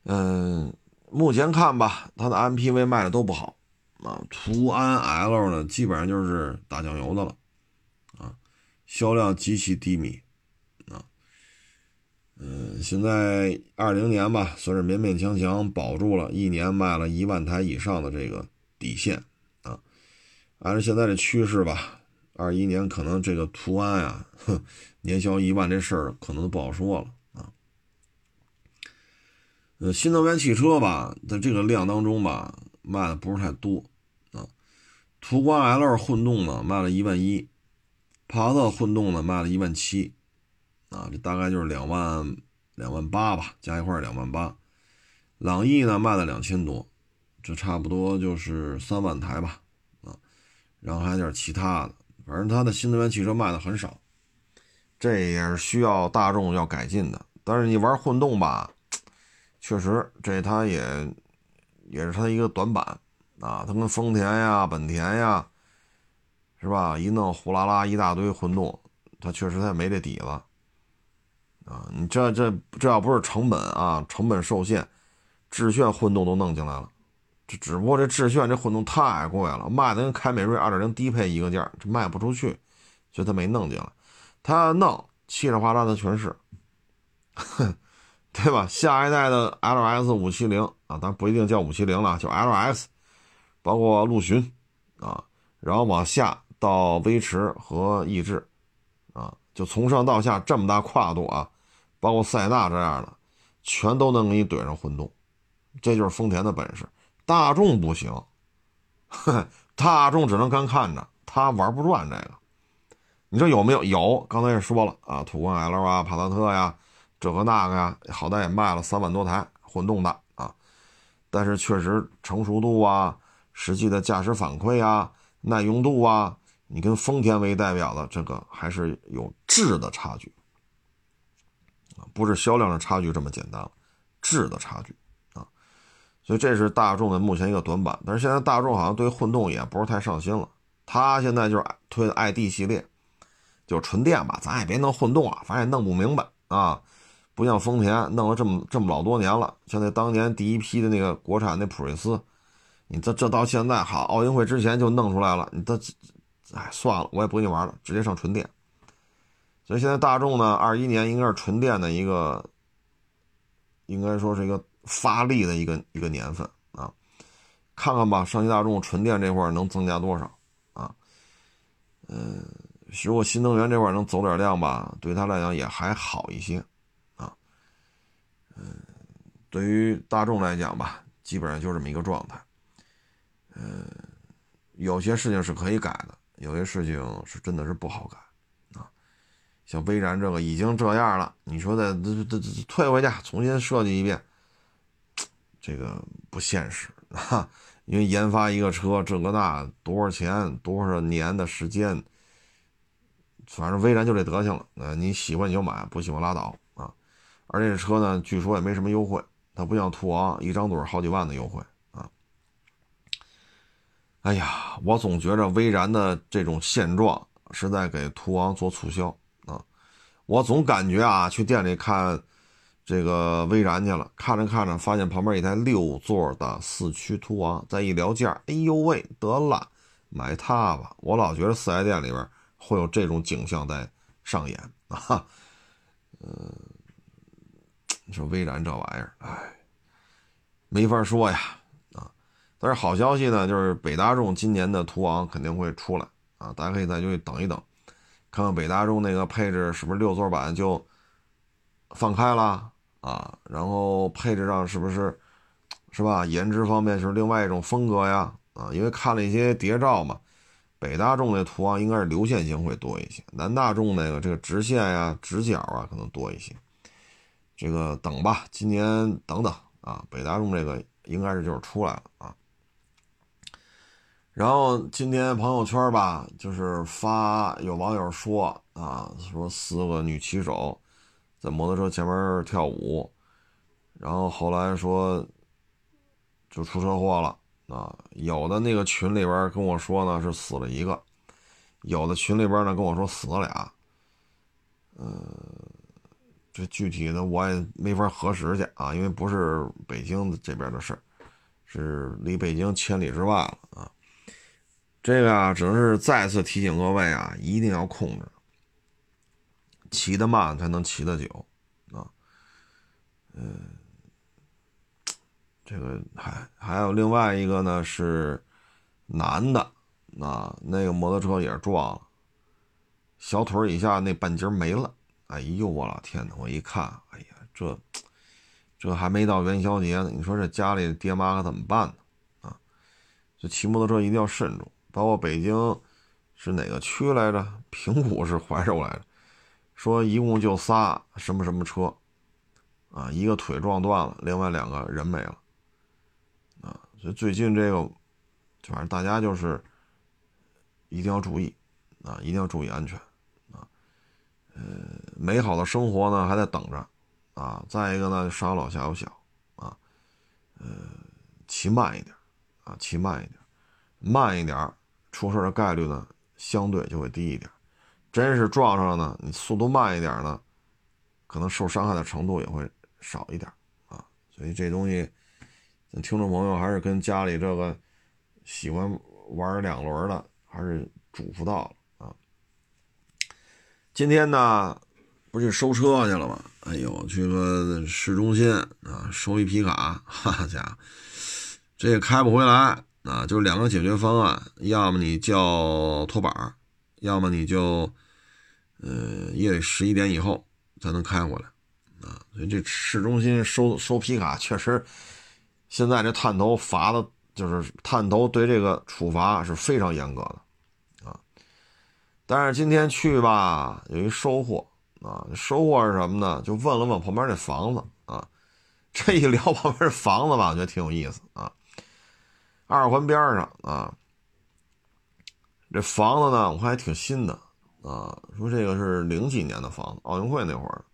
嗯，目前看吧，它的 MPV 卖的都不好啊。途安 L 呢，基本上就是打酱油的了啊，销量极其低迷啊。嗯，现在二零年吧，算是勉勉强强保住了一年卖了一万台以上的这个底线啊。按照现在的趋势吧，二一年可能这个途安呀，年销一万这事儿可能都不好说了啊。呃，新能源汽车吧，在这个量当中吧，卖的不是太多啊。途观 L 混动呢，卖了一万一；帕萨特混动呢，卖了一万七，啊，这大概就是两万两万八吧，加一块两万八。朗逸呢，卖了两千多，这差不多就是三万台吧，啊，然后还有点其他的，反正它的新能源汽车卖的很少，这也是需要大众要改进的。但是你玩混动吧。确实，这它也也是它一个短板啊。它跟丰田呀、本田呀，是吧？一弄呼啦啦一大堆混动，它确实它也没这底子啊。你这这这要不是成本啊，成本受限，致炫混动都弄进来了。只不过这致炫这混动太贵了，卖的跟凯美瑞2.0低配一个价，这卖不出去，所以它没弄进来。它弄七里八拉的全是，哼。对吧？下一代的 LS 五七零啊，当然不一定叫五七零了，叫 LS，包括陆巡啊，然后往下到威驰和逸致啊，就从上到下这么大跨度啊，包括塞纳这样的，全都能给你怼上混动，这就是丰田的本事。大众不行，大众只能干看着，他玩不转这个。你说有没有？有，刚才也说了啊，途观 L 啊，帕萨特呀。这个那个呀，好歹也卖了三万多台混动的啊，但是确实成熟度啊、实际的驾驶反馈啊、耐用度啊，你跟丰田为代表的这个还是有质的差距，不是销量的差距这么简单，质的差距，所以这是大众的目前一个短板。但是现在大众好像对混动也不是太上心了，他现在就是推的 ID 系列，就纯电吧，咱也别弄混动啊，反正也弄不明白啊。不像丰田弄了这么这么老多年了，像那当年第一批的那个国产那普锐斯，你这这到现在好，奥运会之前就弄出来了，你这，哎算了，我也不跟你玩了，直接上纯电。所以现在大众呢，二一年应该是纯电的一个，应该说是一个发力的一个一个年份啊，看看吧，上汽大众纯电这块能增加多少啊？嗯，如果新能源这块能走点量吧，对他来讲也还好一些啊。嗯，对于大众来讲吧，基本上就这么一个状态。嗯，有些事情是可以改的，有些事情是真的是不好改啊。像威然这个已经这样了，你说再这这这退回去重新设计一遍，这个不现实 啊。因为研发一个车，这个那多少钱，多少年的时间，反正威然就这德行了。呃，你喜欢你就买，不喜欢拉倒啊。而且这车呢，据说也没什么优惠，它不像途昂一张嘴好几万的优惠啊。哎呀，我总觉着威然的这种现状是在给途昂做促销啊。我总感觉啊，去店里看这个威然去了，看着看着发现旁边一台六座的四驱途昂，再一聊价，哎呦喂，得了，买它吧。我老觉得四 S 店里边会有这种景象在上演啊，嗯。你说威然这玩意儿，哎，没法说呀，啊！但是好消息呢，就是北大众今年的途昂肯定会出来啊，大家可以再去等一等，看看北大众那个配置是不是六座版就放开了啊？然后配置上是不是是吧？颜值方面是另外一种风格呀，啊！因为看了一些谍照嘛，北大众那途昂应该是流线型会多一些，南大众那个这个直线呀、直角啊可能多一些。这个等吧，今年等等啊，北大众这个应该是就是出来了啊。然后今天朋友圈吧，就是发有网友说啊，说四个女骑手在摩托车前面跳舞，然后后来说就出车祸了啊。有的那个群里边跟我说呢是死了一个，有的群里边呢跟我说死了俩，嗯。这具体的我也没法核实去啊，因为不是北京这边的事，是离北京千里之外了啊。这个啊，只能是再次提醒各位啊，一定要控制，骑得慢才能骑得久啊。嗯，这个还还有另外一个呢，是男的啊，那个摩托车也撞了，小腿以下那半截没了。哎呦，我老天呐！我一看，哎呀，这这还没到元宵节呢，你说这家里爹妈可怎么办呢？啊，这骑摩托车一定要慎重。包括北京是哪个区来着？平谷是怀柔来着，说一共就仨什么什么车，啊，一个腿撞断了，另外两个人没了，啊，所以最近这个，反正大家就是一定要注意，啊，一定要注意安全。啊呃，美好的生活呢还在等着，啊，再一个呢，上有老下有小，啊，呃，骑慢一点，啊，骑慢一点，慢一点，出事的概率呢相对就会低一点。真是撞上了呢，你速度慢一点呢，可能受伤害的程度也会少一点，啊，所以这东西，听众朋友还是跟家里这个喜欢玩两轮的，还是嘱咐到了啊。今天呢，不是收车去了吗？哎呦，去个市中心啊，收一皮卡，哈家伙，这也开不回来啊！就两个解决方案，要么你叫拖板，要么你就，呃，夜里十一点以后才能开回来啊。所以这市中心收收皮卡，确实，现在这探头罚的，就是探头对这个处罚是非常严格的啊。但是今天去吧，有一收获啊！收获是什么呢？就问了问旁边这房子啊，这一聊旁边这房子吧，我觉得挺有意思啊。二环边上啊，这房子呢，我看还挺新的啊。说这个是零几年的房子，奥运会那会儿。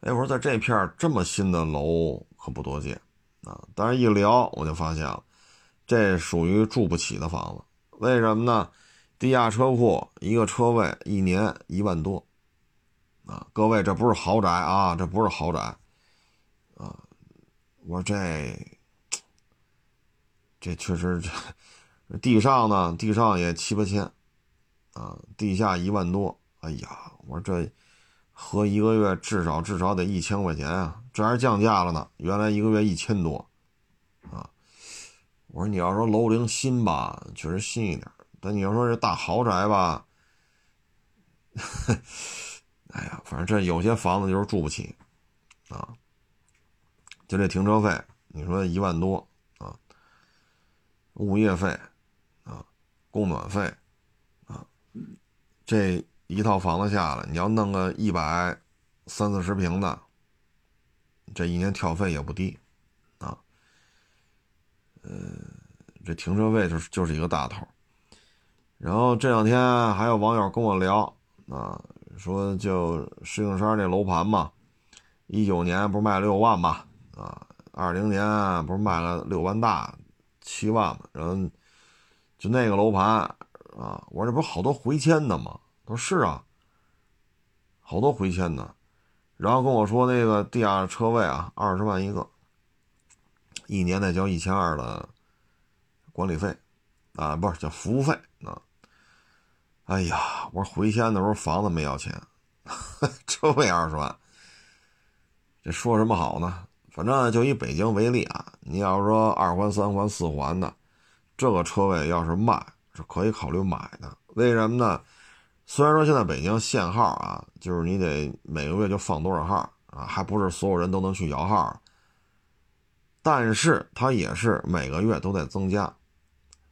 哎，我说在这片这么新的楼可不多见啊。但是一聊我就发现了，这属于住不起的房子，为什么呢？地下车库一个车位一年一万多，啊，各位这不是豪宅啊，这不是豪宅，啊，我说这，这确实这 地上呢，地上也七八千，啊，地下一万多，哎呀，我说这合一个月至少至少得一千块钱啊，这还是降价了呢，原来一个月一千多，啊，我说你要说楼龄新吧，确实新一点。但你要说这大豪宅吧，哎呀，反正这有些房子就是住不起，啊，就这停车费，你说一万多啊，物业费啊，供暖费，这一套房子下来，你要弄个一百三四十平的，这一年跳费也不低，啊，呃，这停车费就是就是一个大头。然后这两天还有网友跟我聊啊，说就石景山这楼盘嘛，一九年不是卖六万嘛，啊，二零年不是卖了六万大七万嘛，然后就那个楼盘啊，我说这不是好多回迁的吗？他说是啊，好多回迁的，然后跟我说那个地下车位啊，二十万一个，一年得交一千二的管理费啊，不是叫服务费啊。哎呀，我说回迁的时候房子没要钱，车位二十万，这说什么好呢？反正就以北京为例啊，你要说二环、三环、四环的，这个车位要是卖，可以考虑买的。为什么呢？虽然说现在北京限号啊，就是你得每个月就放多少号啊，还不是所有人都能去摇号，但是它也是每个月都在增加。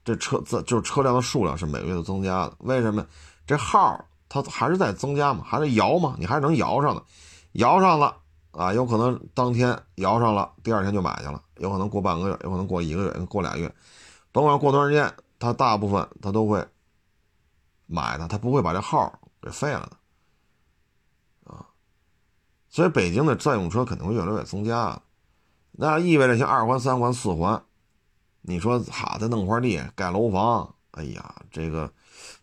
这车子就是车辆的数量是每个月都增加的，为什么？这号它还是在增加嘛，还是摇嘛，你还是能摇上的，摇上了啊，有可能当天摇上了，第二天就买去了，有可能过半个月，有可能过一个月，过俩月，甭管过多长时间，他大部分他都会买的，他不会把这号给废了的啊。所以北京的占用车肯定会越来越增加，那意味着像二环、三环、四环。你说好，再弄块地盖楼房，哎呀，这个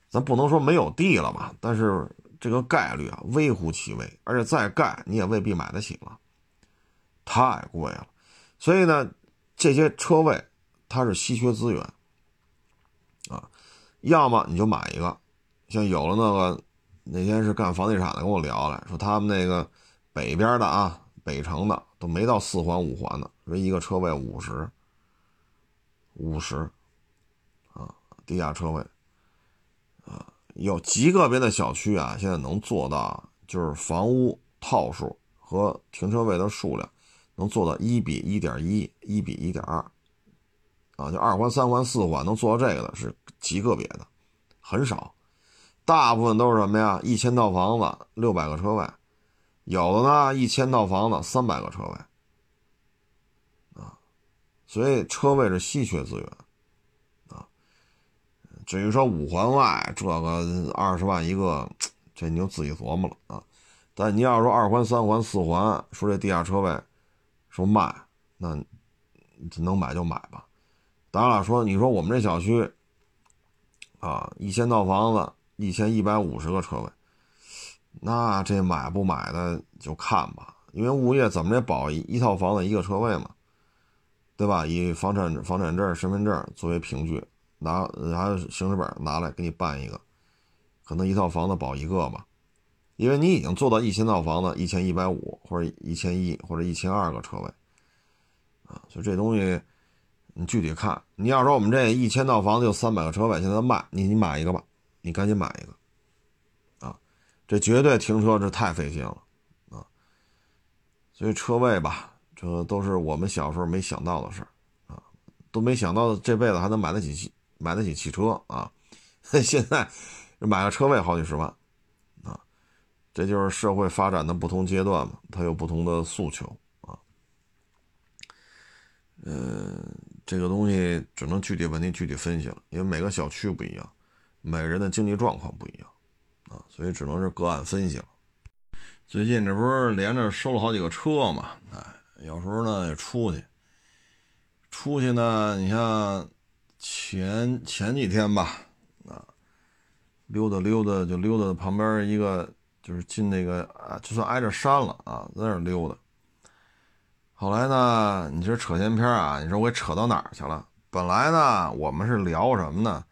咱不能说没有地了吧？但是这个概率啊微乎其微，而且再盖你也未必买得起了，太贵了。所以呢，这些车位它是稀缺资源，要么你就买一个，像有了那个那天是干房地产的跟我聊了，说他们那个北边的啊，北城的都没到四环五环的，说一个车位五十，五十啊，地下车位啊，有极个别的小区啊，现在能做到就是房屋套数和停车位的数量。能做到一比一点一，一比一点二，啊，就二环、三环、四环能做到这个的是极个别的，很少，大部分都是什么呀？一千套房子六百个车位，有的呢一千套房子三百个车位，啊，所以车位是稀缺资源，啊，至于说五环外这个二十万一个，这你就自己琢磨了啊。但你要说二环、三环、四环，说这地下车位。说卖，那能买就买吧。咱俩，说你说我们这小区啊，一千套房子，一千一百五十个车位，那这买不买的就看吧。因为物业怎么着保一一套房子一个车位嘛，对吧？以房产房产证、身份证作为凭据，拿拿行驶本拿来给你办一个，可能一套房子保一个吧。因为你已经做到一千套房子，一千一百五或者一千一或者一千二个车位，啊，所以这东西你具体看。你要说我们这一千套房子就三百个车位，现在卖，你你买一个吧，你赶紧买一个，啊，这绝对停车这太费劲了，啊，所以车位吧，这都是我们小时候没想到的事儿，啊，都没想到这辈子还能买得起汽买得起汽车啊，现在买个车位好几十万。啊这就是社会发展的不同阶段嘛，它有不同的诉求啊。嗯，这个东西只能具体问题具体分析了，因为每个小区不一样，每个人的经济状况不一样啊，所以只能是个案分析了。最近这不是连着收了好几个车嘛？哎，有时候呢也出去，出去呢，你像前前几天吧，啊，溜达溜达就溜达旁边一个。就是进那个啊，就算挨着山了啊，在那溜达。后来呢，你这扯闲篇啊，你说我给扯到哪儿去了？本来呢，我们是聊什么呢？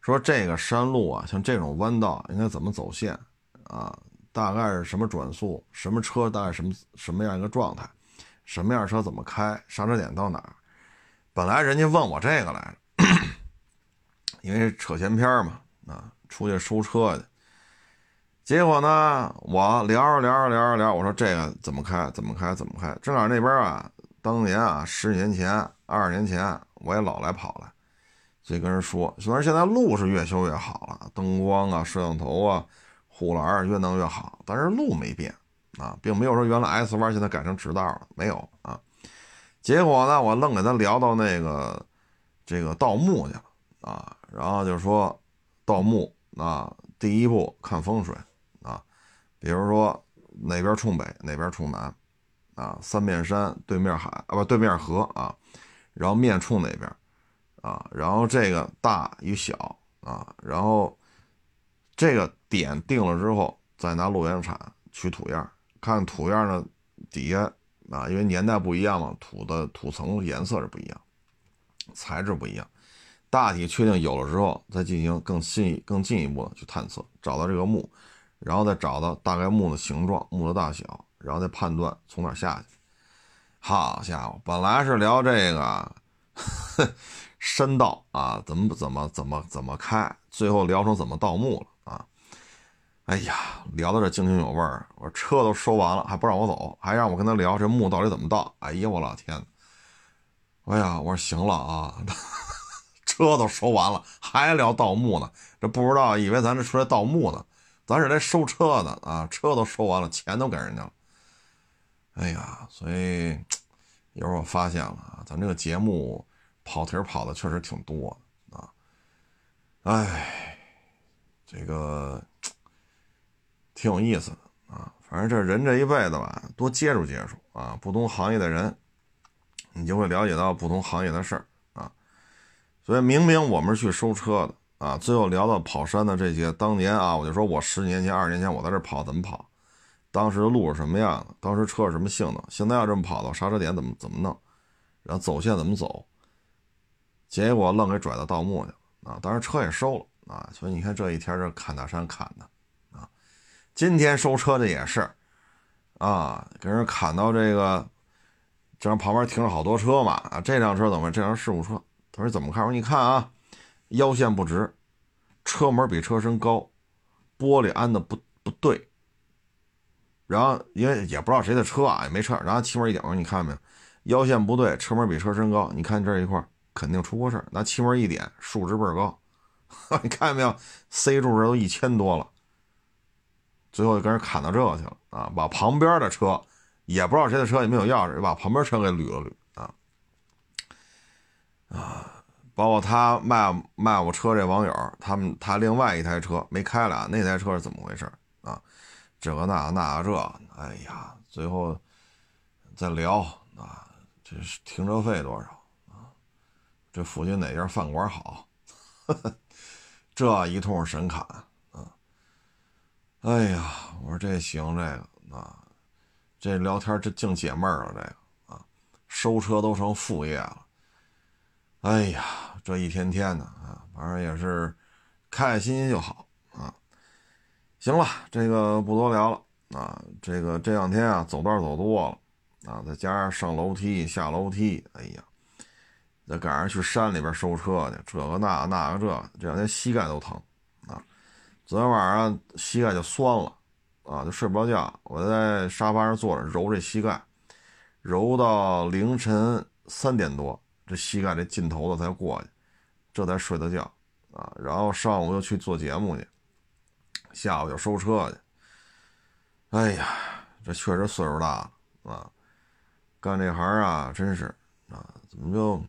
说这个山路啊，像这种弯道应该怎么走线啊？大概是什么转速？什么车大概什么什么样一个状态？什么样车怎么开？刹车点到哪儿？本来人家问我这个来着，因为扯闲篇嘛，啊，出去收车去。结果呢，我聊着聊着聊着聊，我说这个怎么开？怎么开？怎么开？正好那边啊，当年啊，十几年前、二十年前，我也老来跑来，所以跟人说，虽然现在路是越修越好了，灯光啊、摄像头啊、护栏越弄越好，但是路没变啊，并没有说原来 S 弯现在改成直道了，没有啊。结果呢，我愣给他聊到那个这个盗墓去了啊，然后就说盗墓啊，第一步看风水。比如说哪边冲北，哪边冲南，啊，三面山对面海啊，不对面河啊，然后面冲哪边，啊，然后这个大与小啊，然后这个点定了之后，再拿洛阳铲取土样，看土样的底下啊，因为年代不一样嘛，土的土层颜色是不一样，材质不一样，大体确定有了之后，再进行更新更进一步的去探测，找到这个墓。然后再找到大概墓的形状、墓的大小，然后再判断从哪下去。好家伙，本来是聊这个 深道啊，怎么怎么怎么怎么开，最后聊成怎么盗墓了啊！哎呀，聊到这津津有味儿，我车都收完了，还不让我走，还让我跟他聊这墓到底怎么盗。哎呀，我老天！哎呀，我说行了啊，车都收完了，还聊盗墓呢？这不知道以为咱这出来盗墓呢。咱是来收车的啊，车都收完了，钱都给人家了。哎呀，所以有时候我发现了啊，咱这个节目跑题跑的确实挺多啊。哎，这个挺有意思的啊。反正这人这一辈子吧，多接触接触啊，不同行业的人，你就会了解到不同行业的事儿啊。所以明明我们是去收车的啊，最后聊到跑山的这些，当年啊，我就说我十年前、二十年前我在这跑怎么跑，当时的路是什么样的，当时车是什么性能，现在要这么跑的刹车点怎么怎么弄，然后走线怎么走，结果愣给拽到盗墓去了啊！当时车也收了啊，所以你看这一天这砍大山砍的啊，今天收车的也是啊，给人砍到这个，这旁边停了好多车嘛啊，这辆车怎么？这辆事故车，他说怎么看？我说你看啊。腰线不直，车门比车身高，玻璃安的不不对。然后因为也不知道谁的车啊，也没车。然后气门一点，你看没有，腰线不对，车门比车身高。你看这一块肯定出过事儿。拿气门一点，数值倍儿高，你看见没有？C 柱这都一千多了。最后就跟人砍到这个去了啊！把旁边的车也不知道谁的车也没有钥匙，把旁边车给捋了捋啊啊！包括他卖卖我车这网友，他们他另外一台车没开了，那台车是怎么回事啊？这个那那这，哎呀，最后再聊啊，这是停车费多少啊？这附近哪家饭馆好？这一通神侃啊！哎呀，我说这行这个啊，这聊天这净解闷了，这个啊，收车都成副业了。哎呀，这一天天的啊，反正也是开开心心就好啊。行了，这个不多聊了啊。这个这两天啊，走道走多了啊，再加上上楼梯下楼梯，哎呀，再赶上去山里边收车去，这个那那个这，这两天膝盖都疼啊。昨天晚上膝盖就酸了啊，就睡不着觉。我在沙发上坐着揉这膝盖，揉到凌晨三点多。这膝盖这劲头子才过去，这才睡得觉啊。然后上午又去做节目去，下午又收车去。哎呀，这确实岁数大了啊！干这行啊，真是啊，怎么就，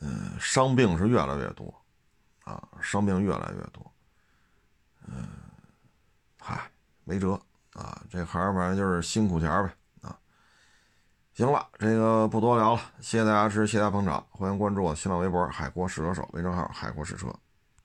嗯，伤病是越来越多啊，伤病越来越多。嗯，嗨，没辙啊，这行反正就是辛苦钱呗。行了，这个不多聊了，谢谢大家支持，谢谢大家捧场，欢迎关注我新浪微博“海阔试车手”微信号“海阔试车”。